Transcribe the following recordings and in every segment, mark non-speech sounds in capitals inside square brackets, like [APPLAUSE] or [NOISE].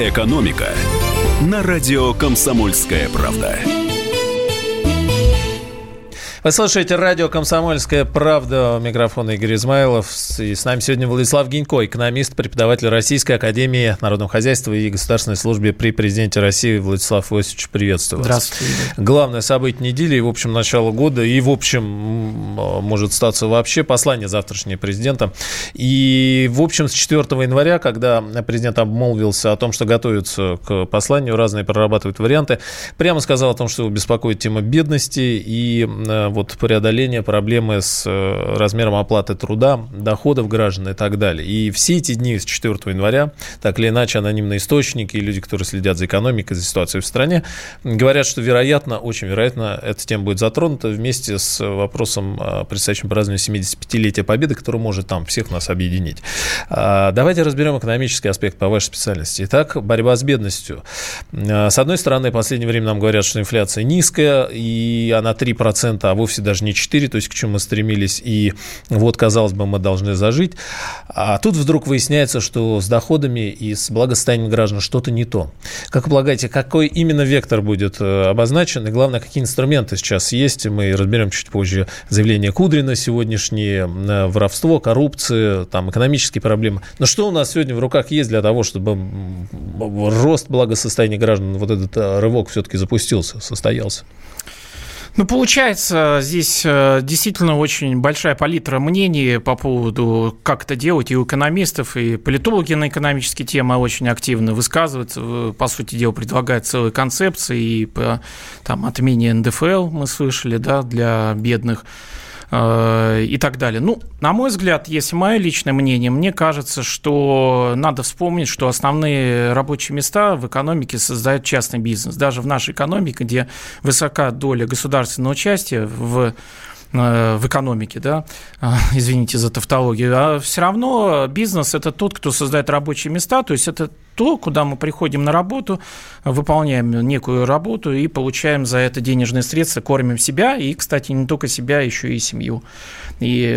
«Экономика» на радио «Комсомольская правда». Вы слушаете радио «Комсомольская правда». У микрофона Игорь Измайлов. И с нами сегодня Владислав Гинько, экономист, преподаватель Российской Академии Народного Хозяйства и Государственной службы при президенте России. Владислав Иосифович, приветствую вас. Здравствуйте. Главное событие недели и, в общем, начало года, и, в общем, может статься вообще послание завтрашнего президента. И, в общем, с 4 января, когда президент обмолвился о том, что готовится к посланию, разные прорабатывают варианты, прямо сказал о том, что его беспокоит тема бедности и э, вот преодоления проблемы с э, размером оплаты труда, доходов граждан и так далее. И все эти дни с 4 января, так или иначе, анонимные источники и люди, которые следят за экономикой, за ситуацией в стране, говорят, что, вероятно, очень вероятно, эта тема будет затронута вместе с вопросом предстоящим празднованию 75-летия Победы, который может там всех нас объединить. А, давайте разберем экономический аспект по вашей специальности. Итак, борьба с бедностью. А, с одной стороны, в последнее время нам говорят, что инфляция низкая, и она 3%, а вовсе даже не 4, то есть к чему мы стремились, и вот, казалось бы, мы должны зажить. А тут вдруг выясняется, что с доходами и с благосостоянием граждан что-то не то. Как вы полагаете, какой именно вектор будет э, обозначен, и главное, какие инструменты сейчас есть, мы разберем чуть позже заявление Кудрина сегодняшнее, э, воровство, коррупция, там, экономические проблемы. Но что у нас сегодня в руках есть для того, чтобы рост благосостояния граждан, вот этот э, рывок все-таки запустился, состоялся? Ну, получается, здесь э, действительно очень большая палитра мнений по поводу, как это делать, и у экономистов, и политологи на экономические темы очень активно высказываются. По сути дела, предлагают целые концепции, и по там, отмене НДФЛ мы слышали, да, для бедных и так далее. Ну, на мой взгляд, если мое личное мнение, мне кажется, что надо вспомнить, что основные рабочие места в экономике создает частный бизнес. Даже в нашей экономике, где высока доля государственного участия в э, в экономике, да, э, извините за тавтологию, а все равно бизнес – это тот, кто создает рабочие места, то есть это то, куда мы приходим на работу, выполняем некую работу и получаем за это денежные средства, кормим себя и, кстати, не только себя, еще и семью и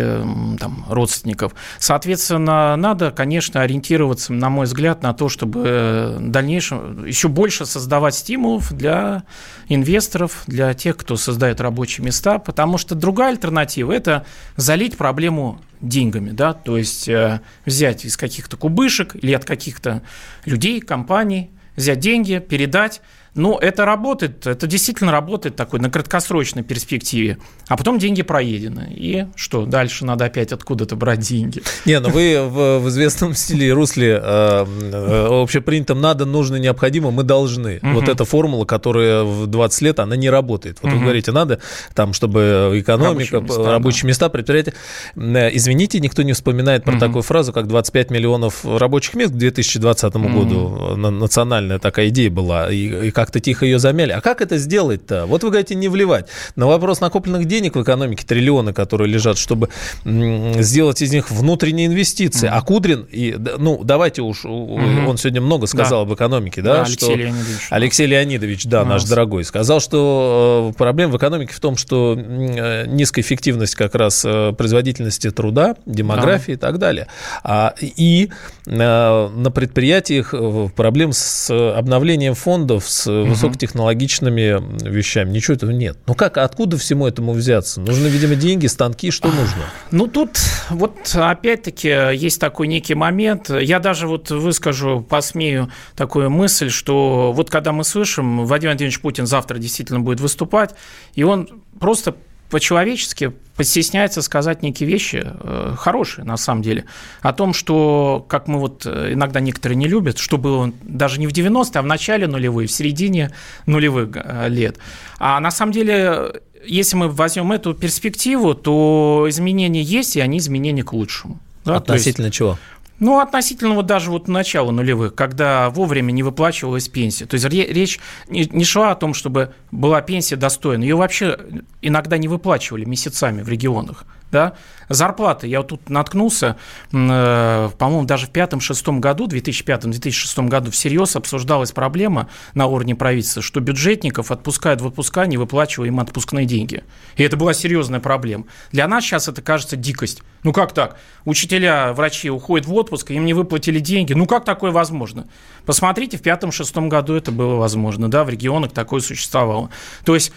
там, родственников. Соответственно, надо, конечно, ориентироваться, на мой взгляд, на то, чтобы в дальнейшем еще больше создавать стимулов для инвесторов, для тех, кто создает рабочие места, потому что другая альтернатива – это залить проблему деньгами, да, то есть э, взять из каких-то кубышек или от каких-то людей, компаний, взять деньги, передать, ну, это работает, это действительно работает такой на краткосрочной перспективе. А потом деньги проедены. И что, дальше надо опять откуда-то брать деньги? Не, ну вы в, в известном стиле русле э, э, общепринятом надо, нужно, необходимо, мы должны. Угу. Вот эта формула, которая в 20 лет, она не работает. Вот угу. вы говорите, надо, там, чтобы экономика, рабочие места, рабочие да. места предприятия. Э, извините, никто не вспоминает про угу. такую фразу, как 25 миллионов рабочих мест к 2020 угу. году. Национальная такая идея была. И, и как-то тихо ее замяли. А как это сделать-то? Вот вы говорите, не вливать. На вопрос накопленных денег в экономике, триллионы, которые лежат, чтобы сделать из них внутренние инвестиции. Mm-hmm. А Кудрин, и, ну, давайте уж, mm-hmm. он сегодня много сказал да. об экономике, да? да что Алексей Леонидович. Алексей Леонидович, да, наш дорогой, сказал, что э, проблема в экономике в том, что э, низкая эффективность как раз э, производительности труда, демографии да. и так далее. А, и на предприятиях проблем с обновлением фондов, с высокотехнологичными вещами. Ничего этого нет. Ну как, откуда всему этому взяться? Нужны, видимо, деньги, станки, что нужно? Ну тут вот опять-таки есть такой некий момент. Я даже вот выскажу, посмею такую мысль, что вот когда мы слышим, Владимир Владимирович Путин завтра действительно будет выступать, и он просто по-человечески постесняется сказать некие вещи э, хорошие, на самом деле, о том, что, как мы вот э, иногда некоторые не любят, что было даже не в 90-е, а в начале нулевых, в середине нулевых э, лет. А на самом деле, если мы возьмем эту перспективу, то изменения есть, и они изменения к лучшему. Да? Относительно есть, чего? Ну, относительно вот даже вот начала нулевых, когда вовремя не выплачивалась пенсия. То есть речь не шла о том, чтобы была пенсия достойна. Ее вообще иногда не выплачивали месяцами в регионах. Да, зарплаты. Я вот тут наткнулся, э, по-моему, даже в пятом-шестом году, 2005-2006 году всерьез обсуждалась проблема на уровне правительства, что бюджетников отпускают в отпуска, не выплачивая им отпускные деньги. И это была серьезная проблема. Для нас сейчас это кажется дикость. Ну как так? Учителя, врачи уходят в отпуск, им не выплатили деньги. Ну как такое возможно? Посмотрите, в пятом-шестом году это было возможно, да, в регионах такое существовало. То есть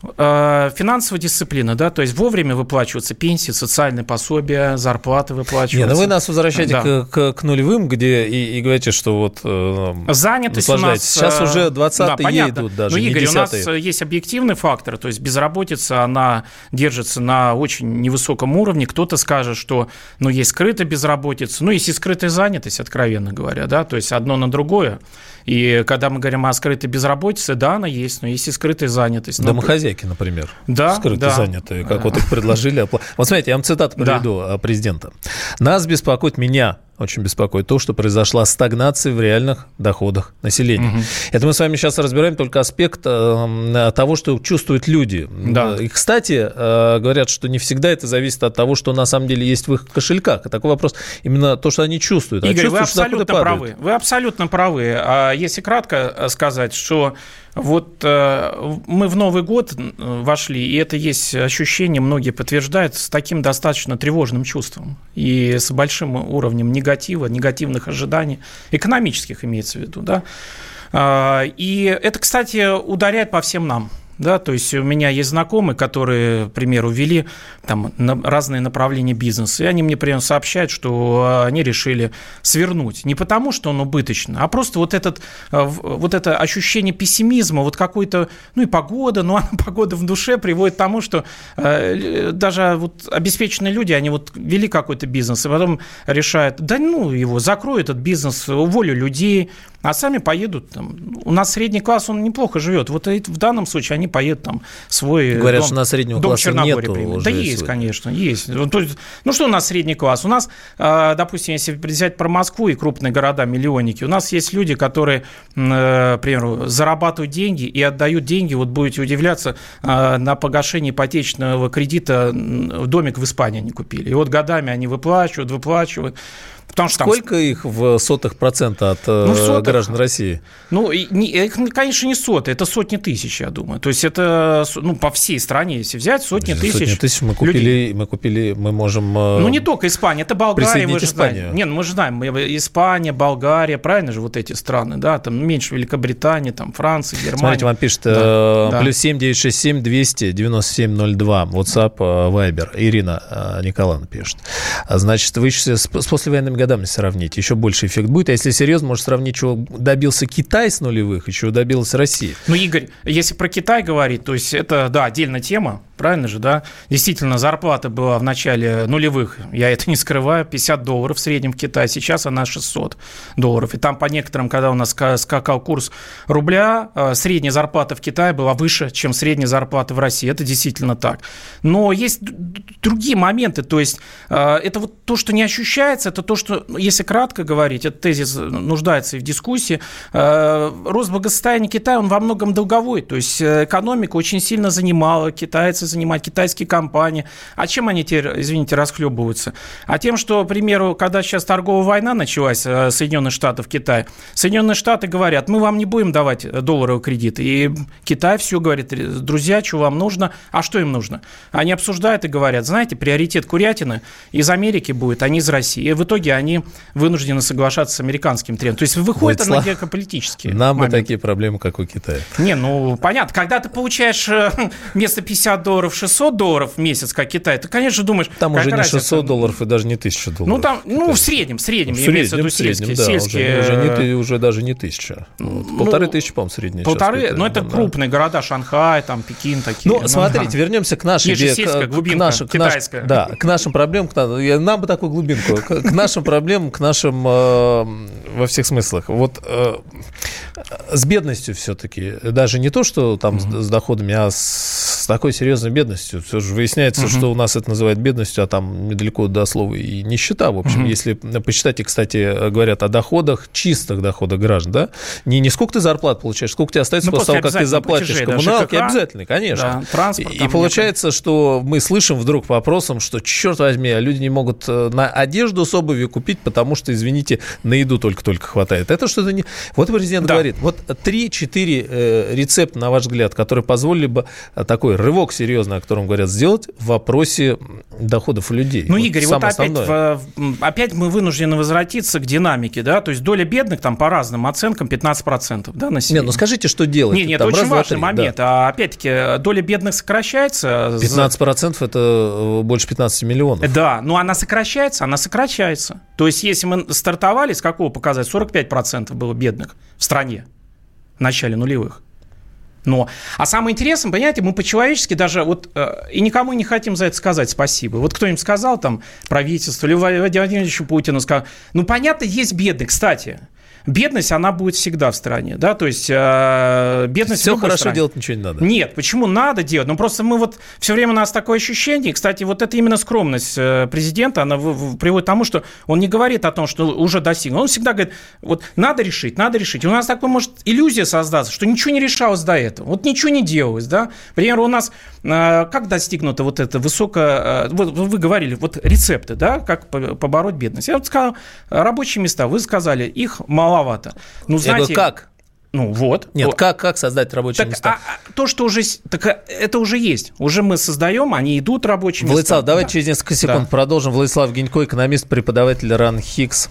финансовая дисциплина, да, то есть вовремя выплачиваются пенсии, социальные пособия, зарплаты выплачиваются. Не, ну вы нас возвращаете да. к, к, к нулевым, где и, и говорите, что вот э, занятость у нас сейчас уже 20 да, идут даже. Ну, Игорь, у нас есть объективный фактор, то есть безработица она держится на очень невысоком уровне. Кто-то скажет, что ну есть скрытая безработица, ну есть и скрытая занятость, откровенно говоря, да, то есть одно на другое. И когда мы говорим о скрытой безработице, да, она есть, но есть и скрытая занятость. Домохозяйки, например. Да, скрыто да. занятые, как вот их предложили. Вот смотрите, я вам цитату приведу да. президента. «Нас беспокоит меня, очень беспокоит то, что произошла стагнация в реальных доходах населения. Угу. Это мы с вами сейчас разбираем только аспект э, того, что чувствуют люди. Да. И, кстати, э, говорят, что не всегда это зависит от того, что на самом деле есть в их кошельках. И такой вопрос именно то, что они чувствуют. А Игорь, а чувствуют, вы абсолютно правы. Вы абсолютно правы. А если кратко сказать, что вот э, мы в Новый год вошли, и это есть ощущение, многие подтверждают, с таким достаточно тревожным чувством и с большим уровнем негатива, негативных ожиданий, экономических имеется в виду, да. А, и это, кстати, ударяет по всем нам да, то есть у меня есть знакомые, которые, к примеру, вели там разные направления бизнеса, и они мне прямо сообщают, что они решили свернуть. Не потому, что он убыточно, а просто вот, этот, э, вот это ощущение пессимизма, вот какой-то, ну и погода, ну [LAUGHS] а погода в душе приводит к тому, что э, даже вот обеспеченные люди, они вот вели какой-то бизнес, и потом решают, да ну его, закрою этот бизнес, уволю людей, а сами поедут. Там. У нас средний класс, он неплохо живет. Вот в данном случае они поедут там свой Говорят, дом, что у нас среднего дом класса нету уже Да есть, сегодня. конечно, есть. Ну что у нас средний класс? У нас, а, допустим, если взять про Москву и крупные города-миллионники, у нас есть люди, которые, э, к примеру, зарабатывают деньги и отдают деньги, вот будете удивляться, а, на погашение ипотечного кредита домик в Испании они купили. И вот годами они выплачивают, выплачивают. Потому что Сколько там... их в сотых процента от ну, сотых, граждан России? Ну, не, конечно, не соты, это сотни тысяч, я думаю. То есть это ну, по всей стране, если взять, сотни тысяч. Сотни тысяч мы купили, людей. мы купили, мы можем. Э, ну, не только Испания, это Болгария, мы же Испанию. знаем. Нет, ну, мы же знаем, Испания, Болгария, правильно же вот эти страны, да, там меньше Великобритании, там Франция, Германия. Смотрите, вам пишет да, э, да. плюс семь девять шесть семь двести девяносто семь ноль два WhatsApp, э, Viber. Ирина э, Николаевна пишет. Значит, вы с, с послевоенными годами сравните еще больше эффект будет. А если серьезно, может сравнить, чего добился Китай с нулевых и чего добилась Россия. Ну, Игорь, если про Китай говорить, то есть это, да, отдельная тема, правильно же, да? Действительно, зарплата была в начале нулевых, я это не скрываю, 50 долларов в среднем в Китае, сейчас она 600 долларов. И там по некоторым, когда у нас скакал курс рубля, э, средняя зарплата в Китае была выше, чем средняя зарплата в России. Это действительно так. Но есть другие моменты, то есть э, это вот то, что не ощущается, это то, что, если кратко говорить, этот тезис нуждается и в дискуссии, э, рост благосостояния Китая, он во многом долговой, то есть экономика очень сильно занимала китайцы занимать, китайские компании. А чем они теперь, извините, расхлебываются? А тем, что, к примеру, когда сейчас торговая война началась э, Соединенных Штатов Китай, Соединенные Штаты говорят, мы вам не будем давать долларовый кредит. И Китай все говорит, друзья, что вам нужно? А что им нужно? Они обсуждают и говорят, знаете, приоритет курятины из Америки будет, а не из России. И в итоге они вынуждены соглашаться с американским трендом. То есть выходит Владислав, на геополитические Нам моменты. бы такие проблемы, как у Китая. Не, ну, понятно. Когда ты получаешь э, [LAUGHS] вместо 50 долларов долларов, 600 долларов в месяц, как Китай, ты, конечно, думаешь... Там уже не 600 долларов и даже не 1000 долларов. Ну, там, ну, в среднем, в среднем, в имеется в виду сельские. Да, сельские... Уже, уже, не, уже даже не 1000. Ну, полторы тысячи, по-моему, средний Полторы, сейчас, ну, это да. крупные города, Шанхай, там, Пекин такие. Ну, ну смотрите, да. вернемся к нашей... Есть сельская глубинка, к, нашим, китайская. К наш, да, к нашим проблемам, к, нам бы такую глубинку, к, к нашим проблем к нашим э, во всех смыслах. Вот э, с бедностью все-таки, даже не то, что там mm-hmm. с, с доходами, а с, с такой серьезной бедностью. Все же выясняется, mm-hmm. что у нас это называют бедностью, а там недалеко до слова и нищета. В общем, mm-hmm. если почитать, и, кстати, говорят о доходах, чистых доходах граждан, да, не, не сколько ты зарплат получаешь, сколько тебе остается ну, после того, как ты заплатишь платишь коммуналки, да, обязательно, конечно. Да, транспорт. И, получается, что мы слышим вдруг по опросам, что, черт возьми, а люди не могут э, на одежду с обувью купить, потому что, извините, на еду только-только хватает. Это что-то не... Вот президент да. говорит, вот 3-4 э, рецепта, на ваш взгляд, которые позволили бы э, такой рывок серьезный, о котором говорят, сделать в вопросе доходов людей. Ну, вот Игорь, вот опять, в, опять мы вынуждены возвратиться к динамике, да, то есть доля бедных там по разным оценкам 15%, да, населения. Нет, ну скажите, что делать? Нет, нет, там, это очень важный момент. Да. А опять-таки, доля бедных сокращается. 15% это э, больше 15 миллионов. Да, но она сокращается, она сокращается. То есть, если мы стартовали, с какого показать? 45% было бедных в стране в начале нулевых. Но, а самое интересное, понимаете, мы по-человечески даже вот э, и никому не хотим за это сказать спасибо. Вот кто-нибудь сказал там правительство или Владимир Владимировичу Путину сказал, ну понятно, есть бедные, кстати бедность, она будет всегда в стране, да, то есть э, бедность Все хорошо стране. делать ничего не надо. Нет, почему надо делать? Ну, просто мы вот все время у нас такое ощущение, кстати, вот это именно скромность э, президента, она приводит к тому, что он не говорит о том, что уже достигнул, он всегда говорит, вот надо решить, надо решить. И у нас такой может иллюзия создаться, что ничего не решалось до этого, вот ничего не делалось, да. Например, у нас как достигнуто вот это высокое, э, вот вы говорили, вот рецепты, да, как побороть бедность. Я вот сказал, рабочие места, вы сказали, их мало маловато. Ну, знаете, Я говорю, как? Ну вот. Нет, как, как создать рабочие так, места? А, а, то, что уже... Так а, это уже есть. Уже мы создаем, они идут рабочие Владислав, места. Владислав, давайте да. через несколько секунд да. продолжим. Владислав Гинько, экономист, преподаватель РАН Хикс.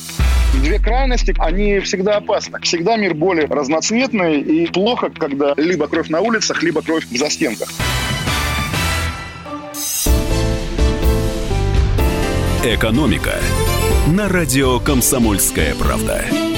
Две крайности, они всегда опасны. Всегда мир более разноцветный и плохо, когда либо кровь на улицах, либо кровь в застенках. «Экономика» на радио «Комсомольская правда».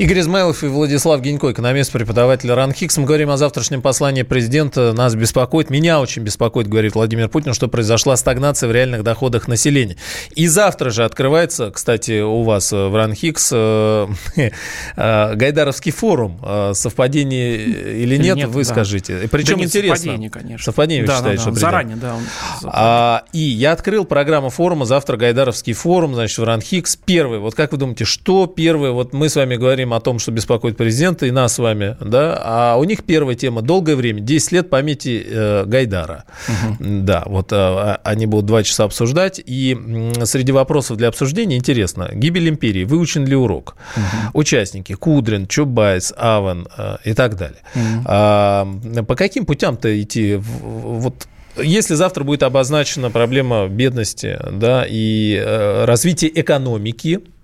Игорь Измайлов и Владислав Гинько, экономист, преподаватель РАНХИКС. Мы говорим о завтрашнем послании президента. Нас беспокоит, меня очень беспокоит, говорит Владимир Путин, что произошла стагнация в реальных доходах населения. И завтра же открывается, кстати, у вас в РАНХИКС э, [LAUGHS] э, Гайдаровский форум. Э, совпадение или нет, нет вы да. скажите. Причем да интересно. Совпадение, конечно. Совпадение, да, считаете, да, да. Заранее, да. Он... А, и я открыл программу форума. Завтра Гайдаровский форум, значит, в РАНХИКС. Первый. Вот как вы думаете, что первое? Вот мы с вами говорим говорим о том, что беспокоит президента и нас с вами, да, а у них первая тема долгое время, 10 лет памяти э, Гайдара. Угу. Да, вот э, они будут два часа обсуждать, и э, среди вопросов для обсуждения интересно, гибель империи, выучен ли урок, угу. участники, Кудрин, Чубайс, Аван э, и так далее. Угу. А, по каким путям-то идти? Вот если завтра будет обозначена проблема бедности да, и э, развития экономики, а,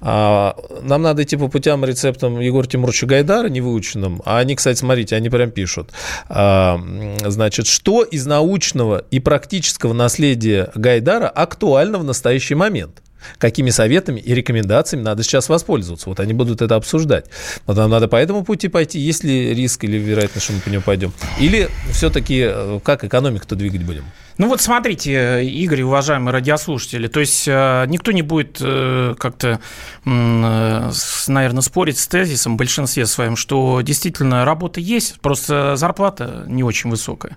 нам надо идти по путям рецептам Егора Тимуровича Гайдара, невыученным. А они, кстати, смотрите, они прям пишут. А, значит, что из научного и практического наследия Гайдара актуально в настоящий момент? какими советами и рекомендациями надо сейчас воспользоваться. Вот они будут это обсуждать. Вот нам надо по этому пути пойти, есть ли риск или вероятность, что мы по нему пойдем. Или все-таки э, как экономику-то двигать будем? Ну вот смотрите, Игорь, уважаемые радиослушатели, то есть э, никто не будет э, как-то, наверное, спорить с тезисом в большинстве своем, что действительно работа есть, просто зарплата не очень высокая.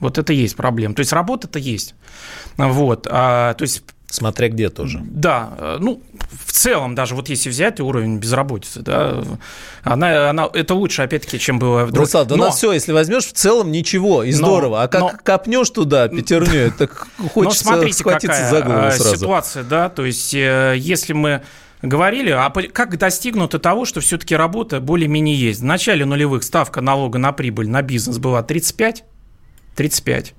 Вот это есть проблема. То есть работа-то есть. Вот. А, то есть Смотря где тоже. Да, э, ну, в целом, даже вот если взять уровень безработицы, да, она, она, это лучше, опять-таки, чем было вдруг. Руслан, да но... у нас все, если возьмешь, в целом ничего, и здорово. Но, а как но... копнешь туда пятерню, [LAUGHS] так хочется но смотрите, схватиться за голову э, сразу. ситуация, да, то есть э, если мы говорили, а как достигнуто того, что все-таки работа более-менее есть. В начале нулевых ставка налога на прибыль на бизнес была 35, 35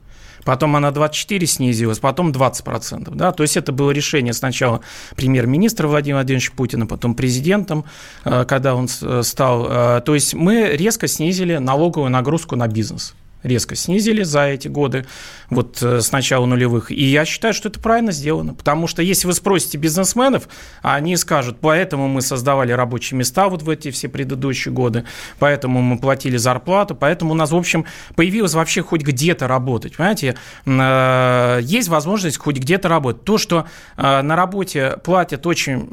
потом она 24 снизилась, потом 20%. Да? То есть это было решение сначала премьер-министра Владимира Владимировича Путина, потом президентом, э, когда он э, стал. Э, то есть мы резко снизили налоговую нагрузку на бизнес резко снизили за эти годы, вот э, с начала нулевых. И я считаю, что это правильно сделано, потому что если вы спросите бизнесменов, они скажут, поэтому мы создавали рабочие места вот в эти все предыдущие годы, поэтому мы платили зарплату, поэтому у нас, в общем, появилось вообще хоть где-то работать, понимаете? Э, есть возможность хоть где-то работать. То, что э, на работе платят очень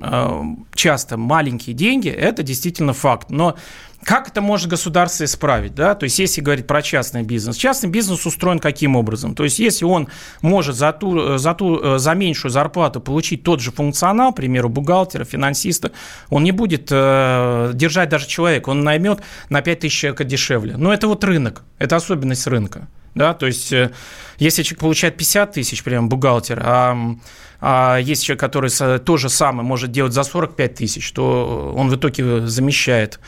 часто маленькие деньги, это действительно факт. Но как это может государство исправить? Да? То есть, если говорить про частный бизнес. Частный бизнес устроен каким образом? То есть, если он может за, ту, за, ту, за меньшую зарплату получить тот же функционал, к примеру, бухгалтера, финансиста, он не будет э, держать даже человека, он наймет на 5 тысяч человека дешевле. Но это вот рынок, это особенность рынка. Да? То есть, э, если человек получает 50 тысяч, прям бухгалтер, а а есть человек, который то же самое может делать за 45 тысяч, то он в итоге замещает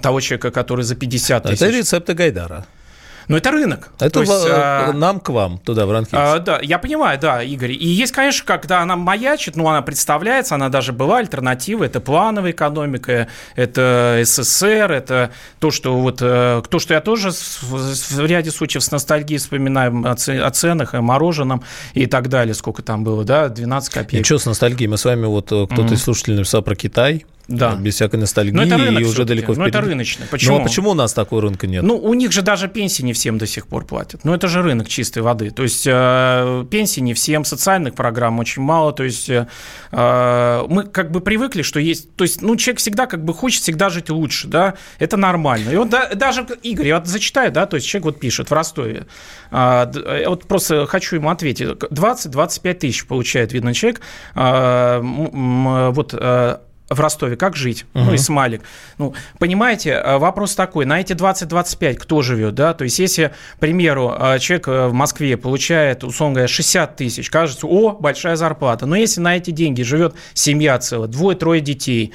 того человека, который за 50 тысяч. Это рецепты Гайдара. Но это рынок. Это То есть, а, нам к вам туда, в Ранхикс. А, да, я понимаю, да, Игорь. И есть, конечно, когда она маячит, ну, она представляется, она даже была альтернатива, это плановая экономика, это СССР, это то, что вот, э, то, что я тоже в ряде случаев с ностальгией вспоминаю о, ценах, о мороженом и так далее, сколько там было, да, 12 копеек. И что с ностальгией? Мы с вами, вот кто-то mm-hmm. из слушателей написал про Китай, да. без всякой ностальгии Но это рынок и уже далеко впереди. Но это рыночный. Почему? Ну, а почему у нас такого рынка нет? Ну, у них же даже пенсии не всем до сих пор платят. Ну, это же рынок чистой воды. То есть, э, пенсии не всем, социальных программ очень мало. То есть, э, э, мы как бы привыкли, что есть... То есть, ну, человек всегда как бы хочет всегда жить лучше, да? Это нормально. И вот да, даже, Игорь, я вот зачитаю, да, то есть, человек вот пишет в Ростове. Э, я вот просто хочу ему ответить. 20-25 тысяч получает, видно, человек. Э, вот э, в Ростове, как жить? Угу. Ну, и смайлик. Ну, понимаете, э, вопрос такой, на эти 20-25 кто живет, да? То есть, если, к примеру, э, человек э, в Москве получает, условно говоря, 60 тысяч, кажется, о, большая зарплата. Но если на эти деньги живет семья целая, двое-трое детей,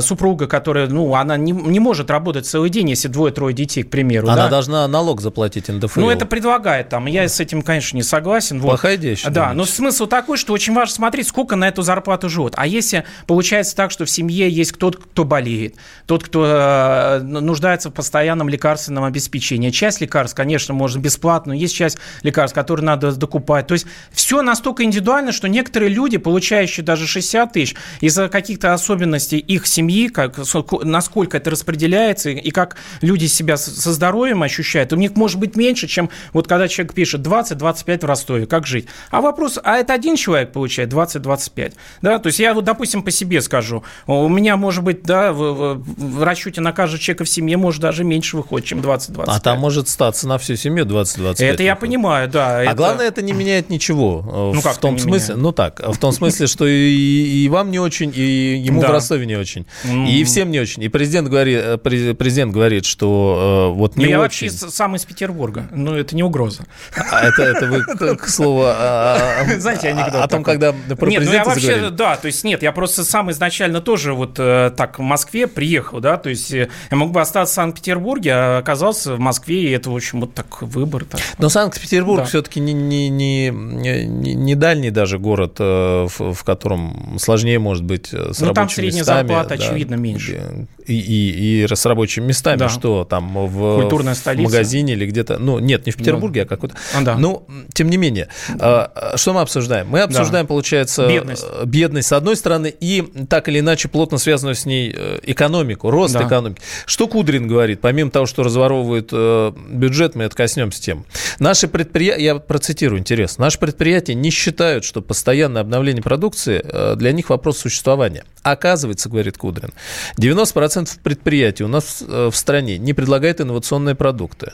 супруга, которая, ну, она не, не может работать целый день, если двое-трое детей, к примеру. Она да? должна налог заплатить НДФЛ. Ну, это предлагает там, я с этим, конечно, не согласен. Вот. Плохая идея, Да, но смысл такой, что очень важно смотреть, сколько на эту зарплату живут. А если получается так, что в семье есть кто-то, кто болеет, тот, кто э, нуждается в постоянном лекарственном обеспечении. Часть лекарств, конечно, можно бесплатно, но есть часть лекарств, которые надо докупать. То есть все настолько индивидуально, что некоторые люди, получающие даже 60 тысяч, из-за каких-то особенностей их семьи, как, насколько это распределяется и как люди себя со здоровьем ощущают, у них может быть меньше, чем вот когда человек пишет 20-25 в Ростове, как жить. А вопрос, а это один человек получает 20-25? Да, то есть я вот, допустим, по себе скажу, у меня, может быть, да, в, в расчете на каждого человека в семье может даже меньше выходит, чем 20-25. А там может статься на всю семью 20-25. Это выходит. я понимаю, да. А это... главное, это не меняет ничего. Э, ну, как в том смысле, меняет? ну так, в том смысле, что и, и вам не очень, и ему да. в Ростове не очень, mm. и всем не очень. И президент говорит, э, президент говорит, что э, вот не ну, я очень. вообще сам из Петербурга, но это не угроза. А это, это вы, [LAUGHS] к слову, знаете, анекдот о том, когда про Нет, ну я вообще, да, то есть нет, я просто сам изначально тоже вот э, так в Москве приехал, да, то есть э, я мог бы остаться в Санкт-Петербурге, а оказался в Москве, и это, в общем, вот так выбор. Так. Но Санкт-Петербург да. все-таки не, не, не, не, не дальний даже город, э, в, в котором сложнее может быть с ну, рабочими там средняя местами. зарплата, да, очевидно, меньше. И, и, и с рабочими местами, да. что там в, Культурная в магазине или где-то, ну, нет, не в Петербурге, да. а какой-то. А, да. Ну, тем не менее, что мы обсуждаем? Мы обсуждаем, да. получается, бедность. бедность с одной стороны и так или иначе иначе плотно связанную с ней э, экономику, рост Да. экономики. Что Кудрин говорит? Помимо того, что разворовывает э, бюджет, мы это коснемся тем. Наши предприятия, я процитирую, интересно, наши предприятия не считают, что постоянное обновление продукции э, для них вопрос существования. Оказывается, говорит Кудрин, 90% предприятий у нас в стране не предлагает инновационные продукты.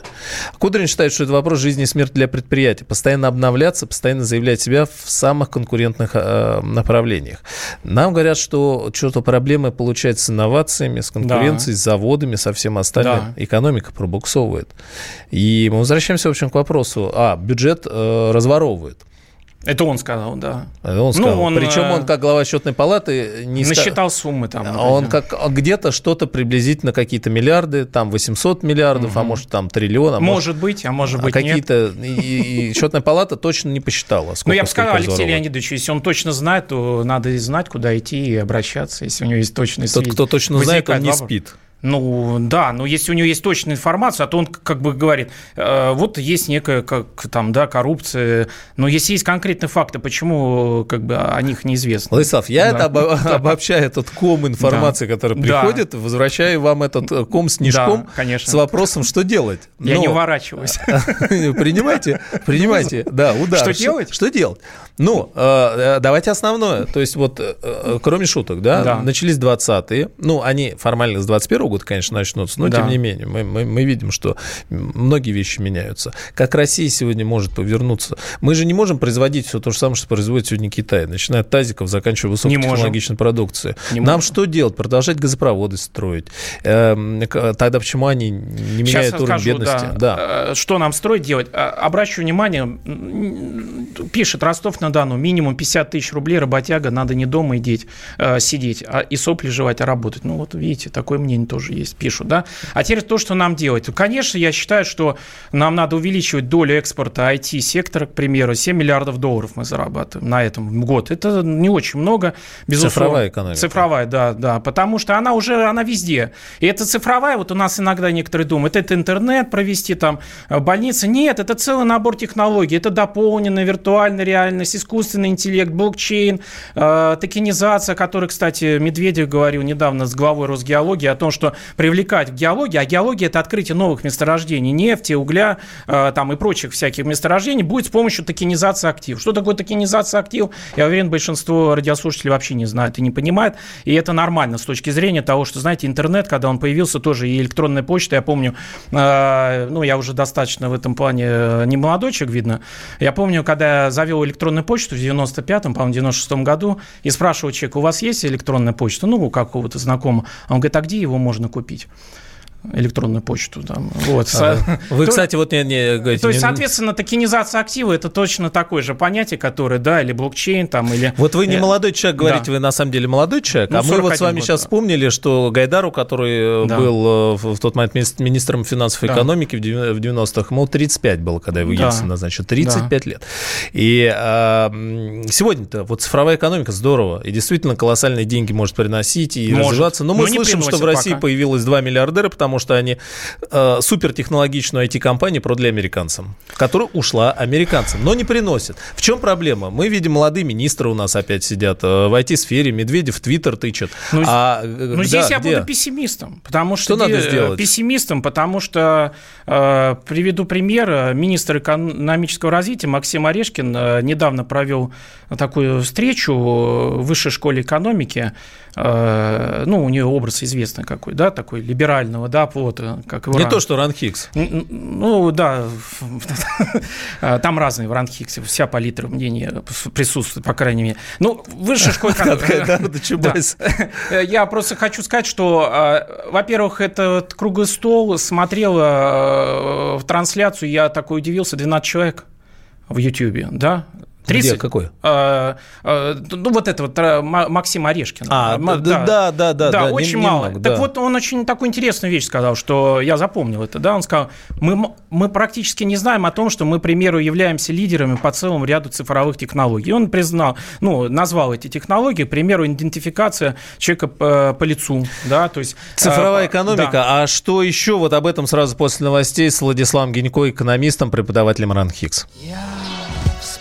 Кудрин считает, что это вопрос жизни и смерти для предприятий. Постоянно обновляться, постоянно заявлять себя в самых конкурентных направлениях. Нам говорят, что что-то проблемы получается с инновациями, с конкуренцией, с заводами, со всем остальным. Да. Экономика пробуксовывает. И мы возвращаемся, в общем, к вопросу. А, бюджет э, разворовывает. Это он сказал, да. Это Он сказал. Ну, он, Причем э, он, как глава счетной палаты, не ска- Насчитал суммы там. а Он как а где-то что-то приблизительно какие-то миллиарды, там 800 миллиардов, а может там триллион, а может, Может быть, а может а быть нет. какие-то и, и счетная палата точно не посчитала. Сколько, Ну, я бы сказал, Алексей разворовывает. Леонидович, если он точно знает, то надо и знать, куда идти и обращаться, если у него есть точные Тот, сведения. кто точно знает, он Возникает не вопрос. спит. Ну, да, но если у него есть точная информация, а то он как бы говорит, э, вот есть некая как, там, да, коррупция, но если есть конкретные факты, почему как бы о них неизвестно? Владислав, я Да. это обо- [LAUGHS] обобщаю этот ком информации, который Да. приходит, возвращаю вам этот э, ком с снежком Да, конечно. с вопросом, что делать. Я Но- не уворачиваюсь. [LAUGHS] Принимайте, принимайте, да, удар. Что делать? Что делать? Ну, э, э, давайте основное. То есть вот, кроме шуток, да, Да. начались 20-е. Ну, они формально с 21 года, конечно, начнутся, но Да. тем не менее, мы, мы, мы видим, что многие вещи меняются. Как Россия сегодня может повернуться? Мы же не можем производить все то же самое, что производит сегодня Китай, начиная от тазиков, заканчивая высокотехнологичной продукцией. Не Нам можем. что делать? Продолжать газопроводы строить? Эм, Тогда почему они не Сейчас меняют уровень скажу, бедности? да. Э, Что нам строить делать? А, Обращу внимание, пишет Ростов-на-Дону, минимум 50 тысяч рублей работяга, надо не дома идти, э, сидеть а, и сопли жевать, а работать. Ну вот видите, такое мнение тоже есть, пишут, да. А теперь то, что нам делать. Конечно, я считаю, что нам надо увеличивать долю экспорта IT-сектора, к примеру, 7 миллиардов долларов мы зарабатываем на этом в год. Это не очень много, безусловно. Цифровая экономика. Цифровая, да, да, потому что она уже, она везде. И это цифровая, вот у нас иногда некоторые думают, это интернет провести, там, э, больница. Нет, это целый набор технологий. Это дополненная виртуальная реальность, искусственный интеллект, блокчейн, э, токенизация, о которой, кстати, Медведев говорил недавно с главой Росгеологии о том, что привлекать в геологию, а геология – это открытие новых месторождений нефти, угля э, там, и прочих всяких месторождений, будет с помощью токенизации активов. Что такое токенизация активов? Я уверен, большинство радиослушателей вообще не знают и не понимают. И это нормально с точки зрения того, что, знаете, интернет, когда он появился, тоже и электронная почта, я помню, э, ну, я уже достаточно в этом плане э, не молодой человек, видно. Я помню, когда я завел электронную почту в 95-м, по-моему, 96-м году, и спрашивал человека, у вас есть электронная почта? Ну, у какого-то знакомого. Он говорит, а где его можно купить? Электронную почту. Там. Вот. Вы, То- кстати, вот не, не говорите... То есть, не- соответственно, токенизация актива это точно такое же понятие, которое, да, или блокчейн, там, или. Вот вы не Э, молодой человек, говорите, да. вы на самом деле молодой человек, Ну, а мы вот с 41 вами год, сейчас да. вспомнили, что Гайдару, который э, Да. был э, в тот момент мини- министром финансов и Да. экономики в девя- в 90-х, ему 35 было, когда его Да. Ельцин назначил, 35 лет. И а, сегодня-то вот цифровая экономика здорово, и действительно колоссальные деньги может приносить и Может. развиваться, но мы Но слышим, что в России пока. появилось два миллиардера, потому что они э, супертехнологичную IT-компанию продали американцам, которая ушла американцам, но не приносит. В чем проблема? Мы видим, молодые министры у нас опять сидят э, в IT-сфере, Медведев в Твиттер тычет. Ну, а, э, Ну, да, здесь я где? буду пессимистом, потому Что что... надо де- сделать? Пессимистом, потому что, э, приведу пример, э, министр экономического развития Максим Орешкин э, недавно провел такую встречу в высшей школе экономики, Э, ну, у нее образ известный какой, да, такой либерального, да, вот, э, как Не ран- то, что Ран Хикс. Н- Ну, да, А, [LAUGHS] там разные в Ранхиксе, вся палитра мнений присутствует, по крайней мере. Ну, в высшей школе... От Гайдара до Чубайса. Да. Я просто хочу сказать, что, э, во-первых, этот круглый стол смотрел э, в трансляцию, я такой удивился, 12 человек в Ютьюбе, да? 30? Где? Какой? Э, э, Ну, вот это вот э, Ма- Максим Орешкин. А, Ма- да, да, да, да, да, очень не- мало. немного, так да. вот, он очень такую интересную вещь сказал, что я запомнил это, да, он сказал, мы, м- мы практически не знаем о том, что мы, к примеру, являемся лидерами по целому ряду цифровых технологий. И он признал, ну, назвал эти технологии, к примеру, идентификация человека по, по лицу, да, то есть... Цифровая э, экономика. да. А что еще? Вот об этом сразу после новостей с Владиславом Генько, экономистом, преподавателем Ран Хикс.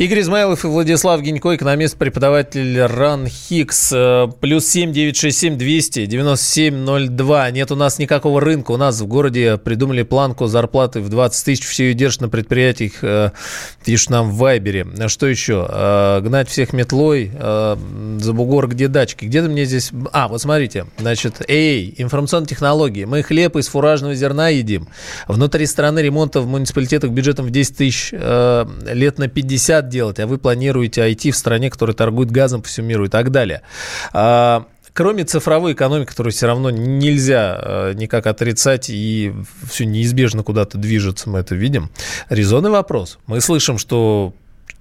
Игорь Измайлов и Владислав Гинько, экономист, преподаватель РАН Хикс. Э, Плюс семь девять шесть семь двести девяносто семь ноль два. Нет у нас никакого рынка. У нас в городе придумали планку зарплаты в 20 тысяч. Все ее держат на предприятиях. э, Пишут нам в Вайбере. Что еще? Э, Гнать всех метлой за бугор, где дачки. Где-то мне здесь... А, вот смотрите. Значит, эй, информационные технологии. Мы хлеб из фуражного зерна едим. Внутри страны ремонта в муниципалитетах бюджетом в 10 тысяч лет на 50 делать, а вы планируете IT в стране, которая торгует газом по всему миру и так далее. А, Кроме цифровой экономики, которую все равно нельзя э, никак отрицать и все неизбежно куда-то движется, мы это видим. Резонный вопрос. Мы слышим, что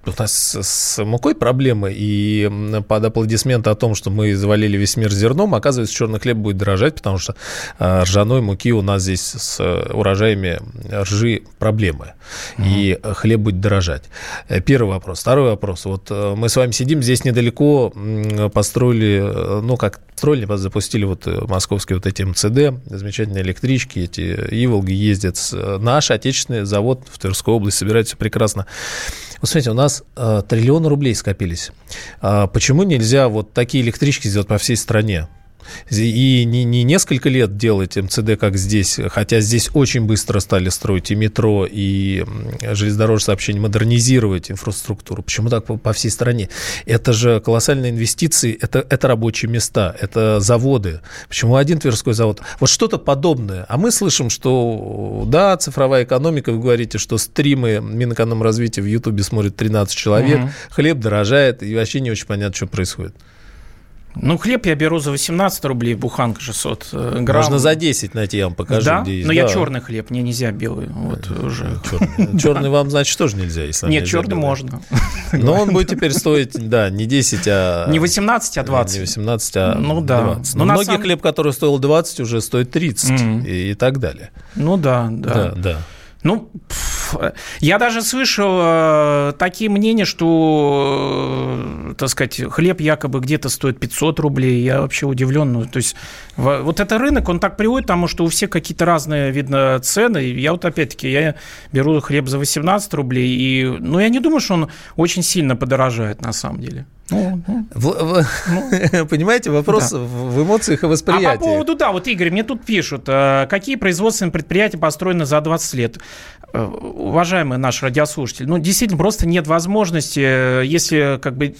у нас с- мукой проблемы, и под аплодисменты о том, что мы завалили весь мир зерном, оказывается, черный хлеб будет дорожать, потому что э, ржаной муки у нас здесь с э, урожаями ржи проблемы, и э, хлеб будет дорожать. Э, Первый вопрос. Второй вопрос. Вот э, мы с вами сидим здесь недалеко, построили, ну, как строили, запустили вот э, московские вот эти МЦД, замечательные электрички, эти Иволги ездят. э, Наш отечественный завод в Тверской области собирает все прекрасно. Вот смотрите, у нас э, триллионы рублей скопились. А почему нельзя вот такие электрички сделать по всей стране? И не, не несколько лет делать МЦД, как здесь, хотя здесь очень быстро стали строить и метро, и железнодорожное сообщение, модернизировать инфраструктуру. Почему так по, всей стране? Это же колоссальные инвестиции, это, это рабочие места, это заводы. Почему один Тверской завод? Вот что-то подобное. А мы слышим, что да, цифровая экономика, вы говорите, что стримы Минэкономразвития в Ютубе смотрят 13 человек, Мгм. хлеб дорожает, и вообще не очень понятно, что происходит. Ну, хлеб я беру за 18 рублей, буханка 600 э, грамм. Можно за 10 найти, я вам покажу, да? где есть. Но я Да. черный хлеб, мне нельзя белый. Вот уже. Черный. Черный вам, значит, тоже нельзя, если Нет, черный белый. можно. [LAUGHS] Но он будет теперь стоить, да, не 10, а... Не 18, а 20. Не 18, а Ну да. 20. Ну, Но на многие самом- хлеб, который стоил 20, уже стоит 30 Мгм. и, и так далее. Ну да, да. Да, да. Ну, пф, я даже слышал э, такие мнения, что, э, так сказать, хлеб якобы где-то стоит 500 рублей. Я вообще удивлен. Ну, то есть во- вот это рынок, он так приводит, потому что у всех какие-то разные, видно, цены. Я вот опять-таки, я беру хлеб за 18 рублей, и, ну, я не думаю, что он очень сильно подорожает на самом деле. Ну, ну. В- в- [LAUGHS] Понимаете, вопрос Да. в эмоциях и А восприятии. по поводу, да, вот Игорь, мне тут пишут, э, какие производственные предприятия построены за 20 лет. Э, Уважаемый наш радиослушатель, ну, действительно, просто нет возможности, э, если как бы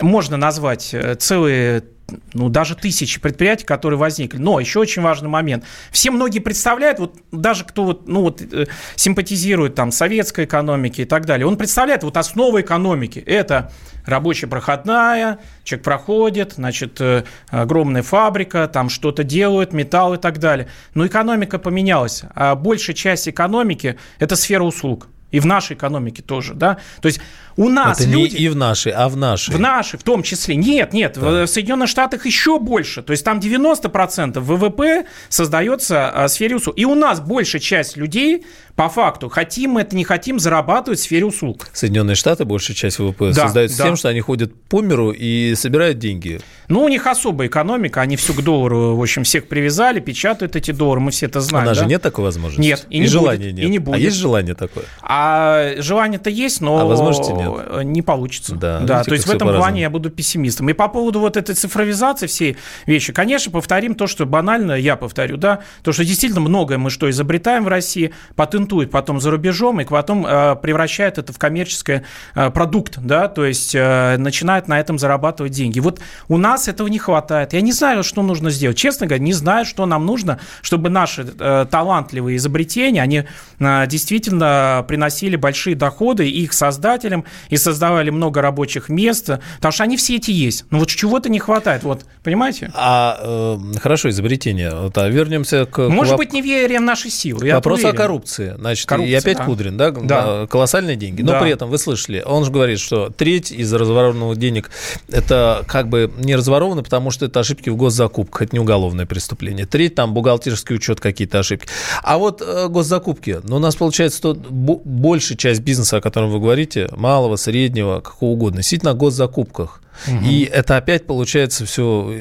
можно назвать целые ну, даже тысячи предприятий, которые возникли. Но еще очень важный момент. Все многие представляют, вот даже кто вот, ну, вот, э, симпатизирует там советской экономике и так далее, он представляет вот основу экономики. Это рабочая проходная, человек проходит, значит, э, огромная фабрика, там что-то делают, металл и так далее. Но экономика поменялась. А большая часть экономики – это сфера услуг. И в нашей экономике тоже, да. То есть у нас Это не люди... и в нашей, а в нашей. В нашей, в том числе. Нет, нет, в Соединенных Штатах еще больше. То есть там 90% ВВП создается а, в сфере услуг. И у нас большая часть людей, по факту, хотим мы это, не хотим, зарабатывают в сфере услуг. Соединенные Штаты, большая часть ВВП, Да, создается да. тем, что они ходят по миру и собирают деньги. Ну, у них особая экономика, они все к доллару, в общем, всех привязали, печатают эти доллары, мы все это знаем. У нас да? же нет такой возможности. Нет, и не желания будет, нет. и не А будет. есть желание такое? А А желание-то есть, но а возможности нет. Не получится. Да, да видите, то есть в этом плане я буду пессимистом. И по поводу вот этой цифровизации всей вещи, конечно, повторим то, что банально, я повторю, да, то, что действительно многое мы что изобретаем в России, патентует потом за рубежом, и потом э, превращает это в коммерческий э, продукт, да, то есть э, начинает на этом зарабатывать деньги. Вот у нас этого не хватает. Я не знаю, что нужно сделать. Честно говоря, не знаю, что нам нужно, чтобы наши э, талантливые изобретения, они э, действительно приносили большие доходы их создателям и создавали много рабочих мест, потому что они все эти есть. Но вот чего-то не хватает, вот, понимаете? А, э, хорошо, изобретение. Вот, а вернемся к... Может к... быть, неверием в наши силы. Вопрос о коррупции. Значит, Коррупция, и опять да. Кудрин, да? да? Колоссальные деньги. Но да. при этом, вы слышали, он же говорит, что треть из разворованных денег это как бы не разворовано, потому что это ошибки в госзакупках, это не уголовное преступление. Треть там бухгалтерский учет, какие-то ошибки. А вот э, госзакупки, ну, у нас получается, что большая часть бизнеса, о котором вы говорите, малого, среднего, какого угодно, действительно о госзакупках. Угу. И это опять получается все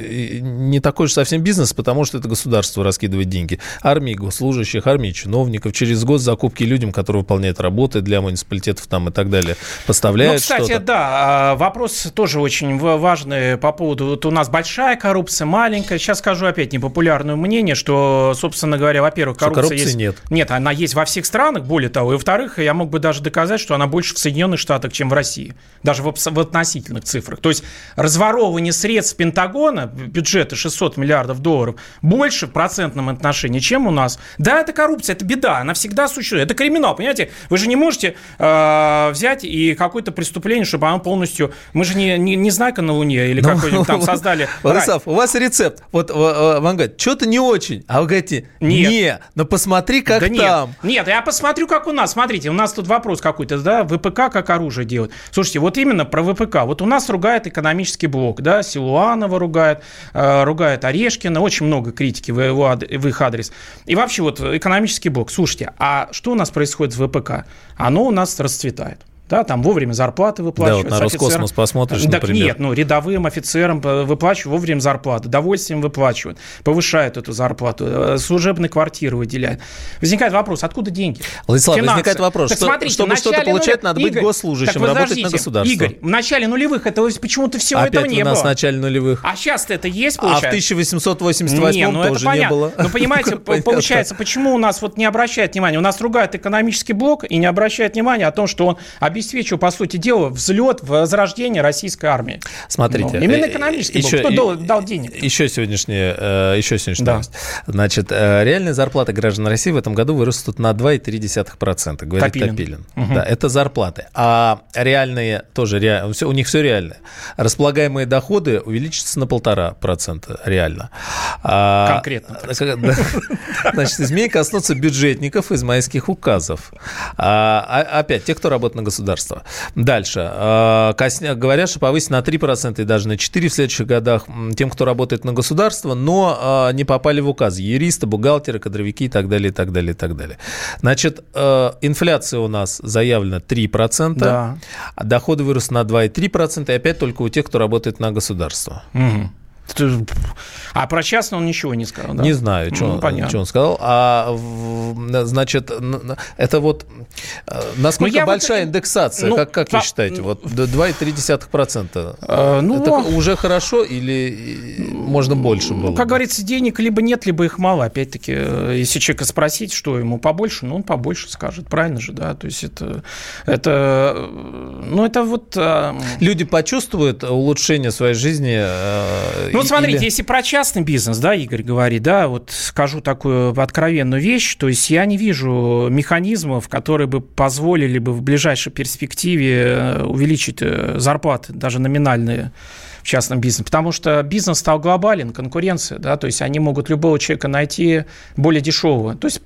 не такой же совсем бизнес, потому что это государство раскидывает деньги. Армии госслужащих, армии чиновников, через год закупки людям, которые выполняют работы для муниципалитетов там и так далее, поставляют Ну, кстати, что-то. да, а, вопрос тоже очень важный по поводу, вот у нас большая коррупция, маленькая. Сейчас скажу опять непопулярное мнение, что, собственно говоря, во-первых, коррупция коррупции есть... нет. Нет, она есть во всех странах, более того. И во-вторых, я мог бы даже доказать, что она больше в Соединенных Штатах, чем в России. Даже в, в относительных цифрах. То есть разворовывание средств Пентагона, бюджета 600 миллиардов долларов, больше в процентном отношении, чем у нас. Да, это коррупция, это беда, она всегда существует. Это криминал, понимаете? Вы же не можете э, взять и какое-то преступление, чтобы оно полностью... Мы же не, не, не знайка на Луне или ну, какой-нибудь там [LAUGHS] создали... Владислав, у вас рецепт. Вот вам говорят, что-то не очень. А вы говорите, нет, не, но посмотри, как да там. Нет, нет, я посмотрю, как у нас. Смотрите, у нас тут вопрос какой-то, да, ВПК как оружие делать. Слушайте, вот именно про ВПК. Вот у нас ругает экономический блок, да, Силуанова ругает, э, ругает Орешкина, очень много критики в, его, в их адрес. И вообще вот экономический блок. Слушайте, а что у нас происходит с ВПК? Оно у нас расцветает да, там вовремя зарплаты выплачивают. Да, вот на Роскосмос посмотришь, так например. нет, ну, рядовым офицерам выплачивают вовремя зарплаты, довольствием выплачивают, повышают эту зарплату, э, служебные квартиры выделяют. Возникает вопрос, откуда деньги? Владислав, Финансы. возникает вопрос, так что, смотрите, чтобы что-то получать, надо быть Игорь, госслужащим, работать на государство. Игорь, в начале нулевых это почему-то всего Опять этого не у нас было. в начале нулевых. А сейчас это есть, получается? А в 1888 не, ну, тоже не было. Ну, понимаете, [LAUGHS] получается, почему у нас вот не обращают внимания? У нас ругают экономический блок и не обращают внимания о том, что он обеспечил, по сути, дело, взлет, возрождение российской армии. Смотрите. Ну, именно экономически. Еще, Кто дал, дал денег? Еще сегодняшняя, э, еще сегодняшняя да. новость. Значит, э, реальные зарплаты граждан России в этом году вырастут на 2,3%, говорит Топилин. Топилин. Угу. Да, это зарплаты. А реальные тоже, реаль... у них все реально. Располагаемые доходы увеличатся на полтора процента реально. А, Конкретно. [LAUGHS] Значит, изменения коснутся бюджетников из майских указов. А, а, опять, те, кто работает на государство. Дальше. А, говорят, что повысить на 3% и даже на 4% в следующих годах тем, кто работает на государство, но а, не попали в указ. Юристы, бухгалтеры, кадровики и так далее, и так далее, и так далее. Значит, а, инфляция у нас заявлена 3%, да. доходы вырос на 2,3%, и опять только у тех, кто работает на государство. Угу. А про частный он ничего не сказал, да? Не знаю, что, ну, он, что он сказал. А, значит, это вот э, насколько ну, большая вот, индексация, ну, как, как по... вы считаете? Вот 2,3%? А, ну, это уже хорошо или можно больше было? Как говорится, денег либо нет, либо их мало. Опять-таки, э, если человека спросить, что ему побольше, ну, он побольше скажет. Правильно же, да? То есть это, это ну, это вот... Люди почувствуют улучшение своей жизни ну, вот смотрите, или... если про частный бизнес, да, Игорь говорит, да, вот скажу такую откровенную вещь, то есть я не вижу механизмов, которые бы позволили бы в ближайшей перспективе э, увеличить э, зарплаты, даже номинальные в частном бизнесе, потому что бизнес стал глобален, конкуренция, да, то есть они могут любого человека найти более дешевого. То есть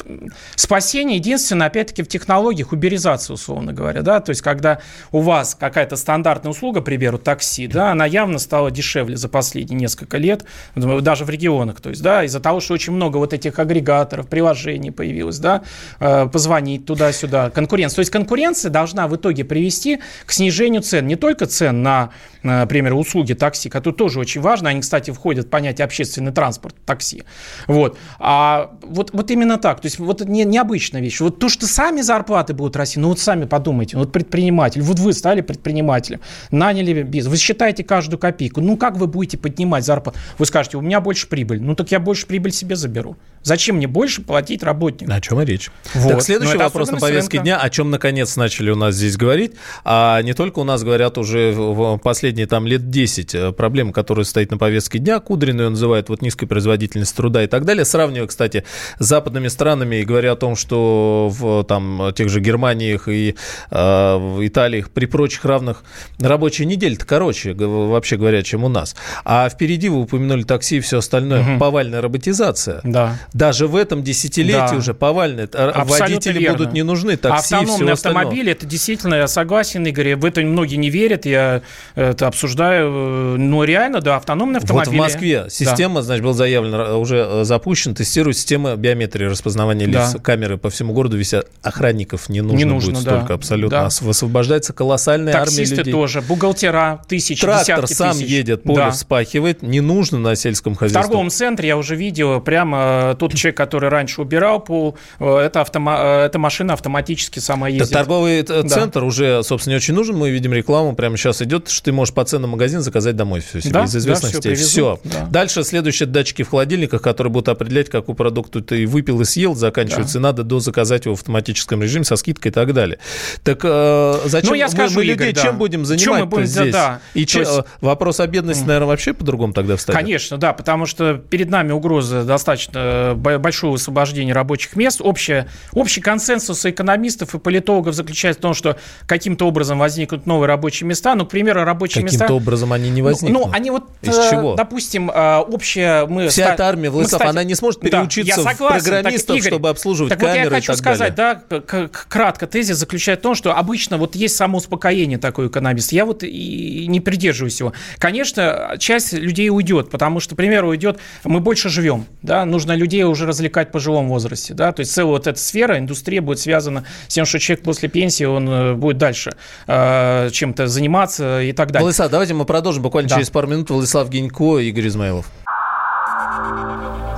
спасение единственное, опять-таки, в технологиях уберизации, условно говоря, да, то есть когда у вас какая-то стандартная услуга, к такси, да, она явно стала дешевле за последние несколько лет, даже в регионах, то есть, да, из-за того, что очень много вот этих агрегаторов, приложений появилось, да, э, позвонить туда-сюда, конкуренция. То есть конкуренция должна в итоге привести к снижению цен, не только цен на, например, услуги такси, которые тоже очень важны. Они, кстати, входят в понятие общественный транспорт, такси. Вот. А вот, вот именно так. То есть вот это не, необычная вещь. Вот то, что сами зарплаты будут расти, ну вот сами подумайте, вот предприниматель, вот вы стали предпринимателем, наняли бизнес, вы считаете каждую копейку. Ну как вы будете поднимать зарплату? Вы скажете, у меня больше прибыль. Ну так я больше прибыль себе заберу. Зачем мне больше платить работнику? О чем и речь. Вот. Так, следующий вопрос на повестке дня, о чем наконец начали у нас здесь говорить. А не только у нас говорят уже в последние там лет 10 э, проблемы, которые стоят на повестке дня. Кудрин ее называют вот низкой производительность труда и так далее. Сравнивая, кстати, с западными странами и говоря о том, что в там, тех же Германиях и э, в Италиях при прочих равных рабочая неделя-то короче, вообще говоря, чем у нас. А впереди вы упомянули такси и все остальное. Угу. Повальная роботизация. Да. Даже в этом десятилетии да. уже повальная. Абсолютно Водители верно. будут не нужны, такси Автономный автомобиль, это действительно, я согласен, Игорь, в это многие не верят, я это обсуждаю. Но реально, да, автономный автомобиль. Вот в Москве система, да. значит, был заявлен, уже э, запущен, тестирует система биометрии распознавания лиц. Да. Камеры по всему городу висят. Охранников не нужно, не нужно будет да. столько абсолютно. Да. Высвобождается колоссальная Таксисты армия людей. тоже, бухгалтера, тысячи, Трактор сам тысяч. едет, поле да. вспахивает, не нужно на сельском хозяйстве. В торговом центре я уже видел, прямо э, тот человек, который раньше убирал пол, э, это, автома, эта машина автоматически сама ездит. Торговый центр да. уже, собственно, не очень нужен. Мы видим рекламу, прямо сейчас идет, что ты можешь по ценам магазин заказать домой все себе, да? из известности. Да, все. все. Да. Дальше следующие датчики в холодильниках, которые будут определять, какой продукт ты выпил и съел, заканчивается, да. надо до заказать его в автоматическом режиме со скидкой и так далее. Так э, зачем ну, я скажу, мы, мы людей Игорь, да. чем будем занимать чем будем, здесь? Да, И че, есть... Э, вопрос о бедности, наверное, вообще по-другому тогда встанет. Конечно, да, потому что перед нами угроза достаточно э, большого освобождения рабочих мест. Общая, общий консенсус экономистов и политологов заключается в том, что каким-то образом возникнут новые рабочие места. Ну, к примеру, рабочие каким места... Каким-то образом они не Ну, ну они вот, Из э, чего? допустим, общее... Мы Вся эта армия власов, она не сможет переучиться да, согласен, в программистов, так, Игорь, чтобы обслуживать так камеры вот я хочу и так сказать, далее. да, кратко, тезис заключает в том, что обычно вот есть самоуспокоение такой экономист. Я вот и не придерживаюсь его. Конечно, часть людей уйдет, потому что, к примеру, уйдет, мы больше живем, да, нужно людей уже развлекать по жилом возрасте, да, то есть целая вот эта сфера, индустрия будет связана с тем, что человек после пенсии, он э, будет дальше э, чем-то заниматься и так далее. Владислав, давайте мы продолжим буквально да. через пару минут. Владислав Генько, Игорь Измайлов.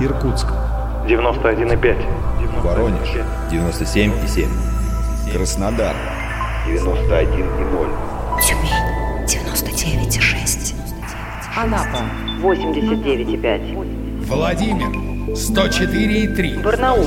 Иркутск. 91,5. Воронеж. 97,7. Краснодар. 91,0. Тюмень. 99,6. Анапа. 89,5. Владимир. 104,3. Барнаул.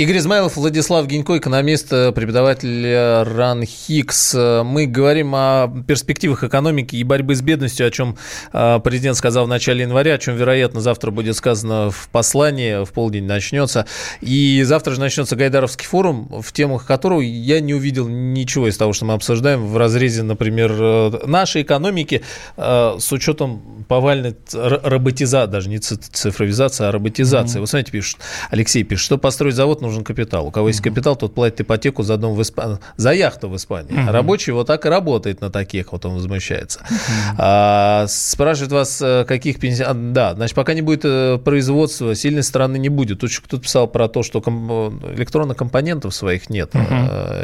Игорь Измайлов, Владислав Гинько, экономист, э, преподаватель РАНХИКС. Мы говорим о перспективах экономики и борьбы с бедностью, о чем э, президент сказал в начале января, о чем, вероятно, завтра будет сказано в послании, в полдень начнется. И завтра же начнется Гайдаровский форум, в темах которого я не увидел ничего из того, что мы обсуждаем в разрезе, например, э, нашей экономики с учетом повальной роботизации, даже не цифровизации, а роботизации. Mm-hmm. Вот смотрите, пишет, Алексей пишет, что построить завод нужно нужен капитал. У кого есть капитал, тот платит ипотеку за дом в Испании, за яхту в Испании. Uh-huh. рабочий вот так и работает на таких, вот он возмущается. А, спрашивает вас, э, каких пенсионеров... Да, значит, пока не будет э, производства, сильной стороны не будет. Тут кто-то писал про то, что ком... электронных компонентов своих нет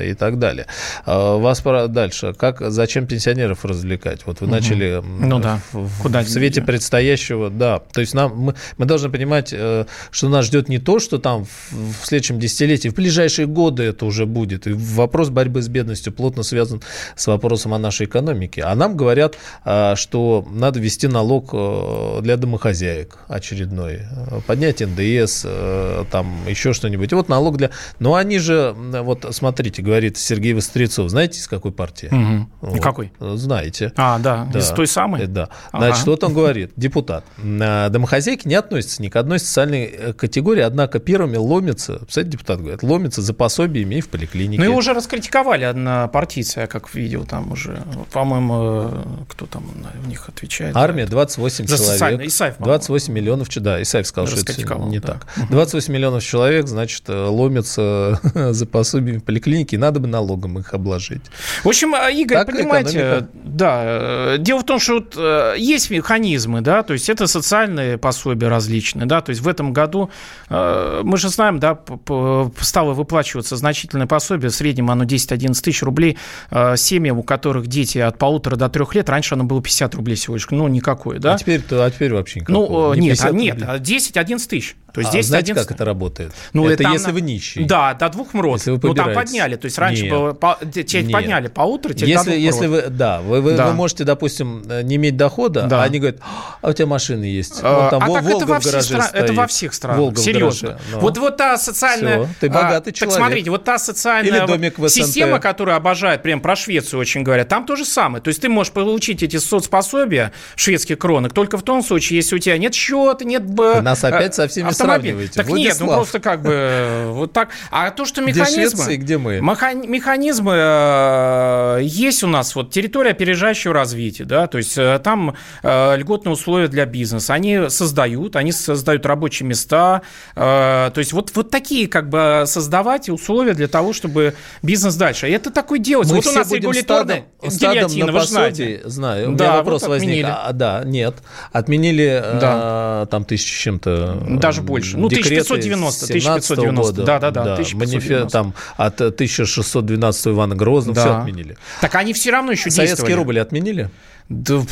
и так далее. А, вас пора дальше. Как, зачем пенсионеров развлекать? Вот вы начали ну, да. в, Куда в свете предстоящего, да. То есть нам, мы, мы должны понимать, что нас ждет не то, что там в следующем следующем десятилетии, в ближайшие годы это уже будет. И вопрос борьбы с бедностью плотно связан с вопросом о нашей экономике. А нам говорят, а, что надо ввести налог э, для домохозяек очередной, поднять НДС, э, там еще что-нибудь. И вот налог для... Но они же, вот смотрите, говорит Сергей Вострецов, знаете, из какой партии? Угу. Вот. Какой? Знаете. А, да, да. из той самой? Э, да. Ага. Значит, вот он говорит, депутат. Домохозяйки не относятся ни к одной социальной категории, однако первыми ломятся, говорят, депутат говорит, ломится за пособиями и в поликлинике. Ну, его уже раскритиковали одна партийца, я как видел там уже, по-моему, кто там у них отвечает? Армия 28 За человек. социальный- Исаев, по-моему. 28 миллионов, да, Исаев сказал, что это не да. так. 28 миллионов человек, значит, э, ломятся [LAUGHS] за пособиями в поликлинике, и надо бы налогом их обложить. В общем, а, Игорь, Так понимаете, экономика. да, э, дело в том, что вот, э, есть механизмы, да, то есть это социальные пособия различные, да, то есть в этом году э, мы же знаем, да, стало выплачиваться значительное пособие, в среднем оно 10-11 тысяч рублей э, семьям, у которых дети от полутора до трех лет, раньше оно было 50 рублей всего лишь, ну, никакое, да. А теперь, а теперь вообще никакого. Ну, э, Не нет, а 50 нет, рублей. а 10-11 тысяч. То есть А 10 знаете, 11 как это работает? Ну, это там если вы нищий. Да, до двух мрот. Если вы ну, там подняли. То есть раньше Нет. было по- Нет. подняли полутора, теперь до Если, двух если мрот. вы, да, вы, вы, Да. вы можете, допустим, э, не иметь дохода, Да. а они говорят, а у тебя машина есть. А, там а Вол- так Волга это во, в всех гараже стран- это стоит. во всех странах, Волга серьезно. гараже. Вот, вот та социальная... Всё, ты а, богатый Так человек. смотрите, вот та социальная система, которую обожают, прям про Швецию очень говорят, там то же самое. То есть ты можешь получить эти соцпособия шведских кронок только в том случае, если у тебя нет счета, нет... нас опять э, со всеми сравниваете. Так нет, ну Владислав. просто как бы э, вот так. А то, что Где механизмы... Швеция и где мы? Механ- Механизмы э, есть у нас, вот территория опережающего развития, да, то есть э, там э, льготные условия для бизнеса, они создают, они создают рабочие места, э, то есть вот, вот такие как бы создавать условия для того, чтобы бизнес дальше. И это такое делать. Мы вот у нас регуляторная гильотина, на вы знаете. Знаю. У Да, меня вот вопрос возник. отменили. А, да, нет. Отменили Да. э, там тысячи чем-то. э, Даже больше. Ну, декреты 1590, 17-го 1590. года. Да, да, да, 1590. Манифе- Там от 1612 Ивана Грозного Да. все отменили. Так они все равно еще Советский действовали. рубль отменили? Да,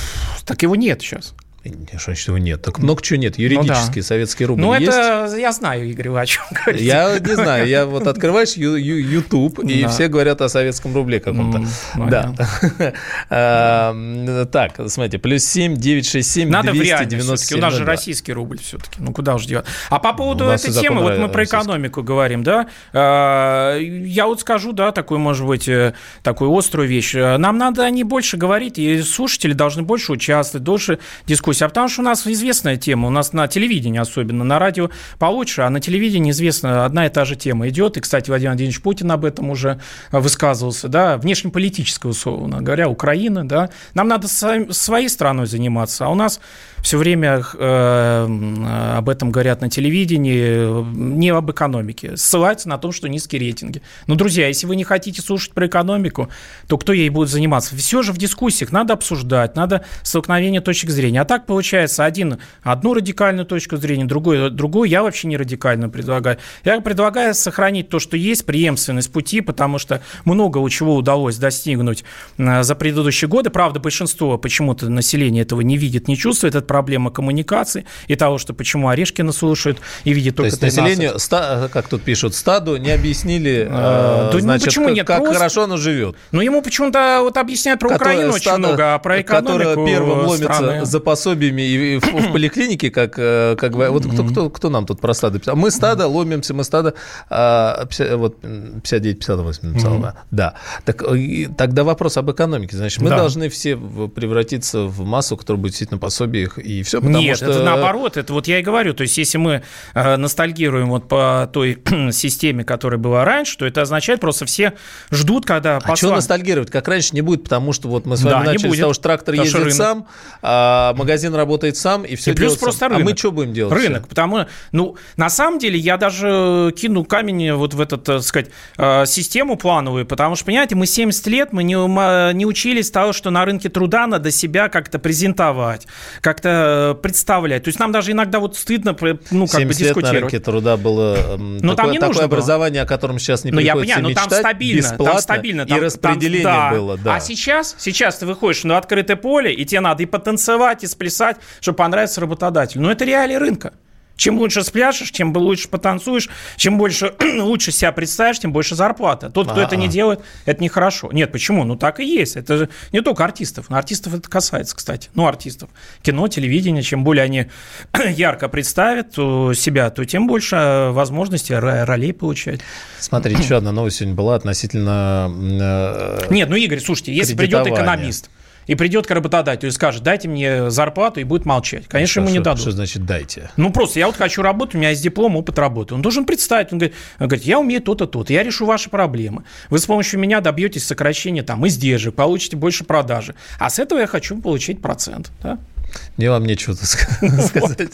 так его нет сейчас. Что значит его нет? Так много чего нет. Юридический советский рубль Ну, есть? это я знаю, Игорь, вы о чем [LAUGHS] говорите. Я не знаю, я вот открываешь YouTube, и Да. все говорят о советском рубле каком-то. М, Да. [LAUGHS] А, Так, смотрите, плюс 7, 967, Надо в реальность 297. все-таки. У нас же ну да. российский рубль все-таки. Ну, куда уж делать. А по поводу У нас этой темы, вот мы про экономику говорим, да. э, Я вот скажу, да, такую, может быть, э, такую острую вещь. Нам надо не больше говорить, и слушатели должны больше участвовать, дольше дискуссии. А потому что у нас известная тема, у нас на телевидении особенно, на радио получше, а на телевидении известно, одна и та же тема идет. И, кстати, Владимир Владимирович Путин об этом уже высказывался, да, внешнеполитического, условно говоря, Украина, да. Нам надо своей страной заниматься, а у нас все время э, об этом говорят на телевидении, не об экономике. Ссылаются на том, что низкие рейтинги. Но, друзья, если вы не хотите слушать про экономику, то кто ей будет заниматься? Все же в дискуссиях надо обсуждать, надо столкновение точек зрения. А так получается один одну радикальную точку зрения, другую, другую я вообще не радикальную предлагаю. Я предлагаю сохранить то, что есть, преемственность пути, потому что много у чего удалось достигнуть э, за предыдущие годы. Правда, большинство почему-то населения этого не видит, не чувствует. Это проблема коммуникации и того, что почему Орешкина слушают и видят То только есть 13. населению, ста- как тут пишут, стаду не объяснили, А, э, ну значит, почему как, нет? как Просто- хорошо оно живет. Но ему почему-то вот объясняют про Которое Украину очень много, а про экономику Которое первым ломится страны. за пособиями и в, в поликлинике, как, э, как вы- вот кто, кто, кто нам тут про стадо писал? Мы стадо ломимся, мы стадо, а, пятьдесят- вот 59-58 написал, Мгм. да. да. Так, э, и тогда вопрос об экономике. Значит, мы Да. должны все превратиться в массу, которая будет сидеть на пособиях и все, потому Нет, что... это наоборот, это вот я и говорю, то есть если мы э, ностальгируем вот по той [CLEARS THROAT] системе, которая была раньше, то это означает просто все ждут, когда А посла- что ностальгировать? Как раньше не будет, потому что вот мы с вами Да, начали с того, что трактор Потому ездит рынок. сам, а магазин работает сам, и все И плюс просто сам. рынок. А мы что будем делать? Рынок, потому ну на самом деле я даже кину камень вот в эту, так сказать, э, систему плановую, потому что понимаете, мы 70 лет мы не, не учились того, что на рынке труда надо себя как-то презентовать, как-то э, представлять. То есть нам даже иногда вот стыдно, ну как бы 70 лет на дискутировать. рынке труда было м, Но там такое, не такое нужно было. образование, о котором сейчас не Ну, я приходится понимаю, но там мечтать, стабильно, бесплатно, там стабильно. Там, и распределение там- да. было, да. А сейчас, сейчас ты выходишь на открытое поле, и тебе надо и потанцевать, и сплясать, чтобы понравиться работодателю. Но это реалии рынка. Чем лучше спляшешь, чем лучше потанцуешь, чем больше [CLEARS THROAT] лучше себя представишь, тем больше зарплата. Тот, кто это не А-а. делает, это нехорошо. Нет, почему? Ну так и есть. Это же не только артистов. Но артистов это касается, кстати. Ну, артистов. Кино, телевидение. Чем более они [CLEARS THROAT] ярко представят то себя, то тем больше э, возможностей ро- ролей получать. Смотрите, еще одна новость сегодня была относительно... э, Нет, ну, Игорь, слушайте, если придет экономист, и придет к работодателю и скажет, дайте мне зарплату, и будет молчать. Конечно, ему не дадут. Что значит дайте? Ну, просто я вот хочу работать, у меня есть диплом, опыт работы. Он должен представить, он говорит, он говорит я умею то-то, то-то, я решу ваши проблемы. Вы с помощью меня добьетесь сокращения там издержек, получите больше продажи. А с этого я хочу получить процент. Да? Мне вам нечего [LAUGHS] сказать.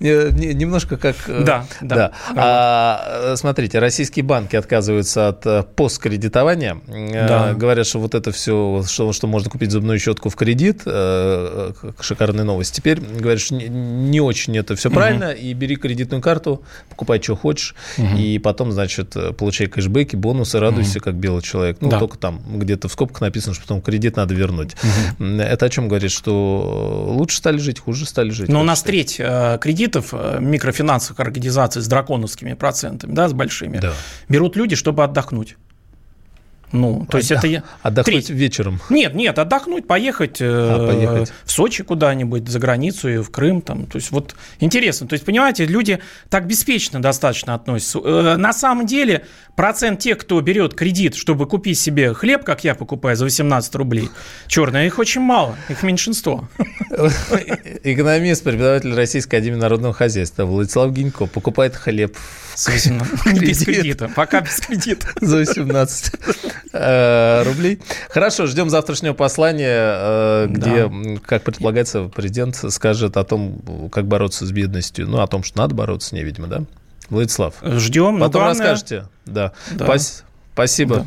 Немножко как... Э, да, да. А, смотрите, российские банки отказываются от э, посткредитования. Э, говорят, что вот это все, что можно купить зубную щетку в кредит, шикарная новость. Теперь говорят, что не очень это все правильно, и бери кредитную карту, покупай, что хочешь, и потом, значит, получай кэшбэки, бонусы, радуйся, как белый человек. Ну, только там где-то в скобках написано, что потом кредит надо вернуть. Это о чем говорит, что лучше стали жить, хуже стали жить. Но у нас треть э, кредитов э, микрофинансовых организаций с драконовскими процентами, да, с большими, да. берут люди, чтобы отдохнуть. Ну, то есть это... Отдохнуть Треть. вечером? Нет, нет, отдохнуть, поехать, э, а, поехать. в Сочи куда-нибудь, за границу, и в Крым. Там. То есть вот интересно. То есть, понимаете, люди так беспечно достаточно относятся. Э, на самом деле процент тех, кто берет кредит, чтобы купить себе хлеб, как я покупаю за 18 рублей, черные, их очень мало, их меньшинство. Экономист, преподаватель Российской Академии Народного Хозяйства Владислав Гинько покупает хлеб [LAUGHS] без кредита, пока без [LAUGHS] кредита. За 18 э, рублей. Хорошо, ждем завтрашнего послания, э, где, как предполагается, президент скажет о том, как бороться с бедностью. Ну, о том, что надо бороться с ней, видимо, да? Владислав. Ждем. Потом расскажете. Да. Спасибо.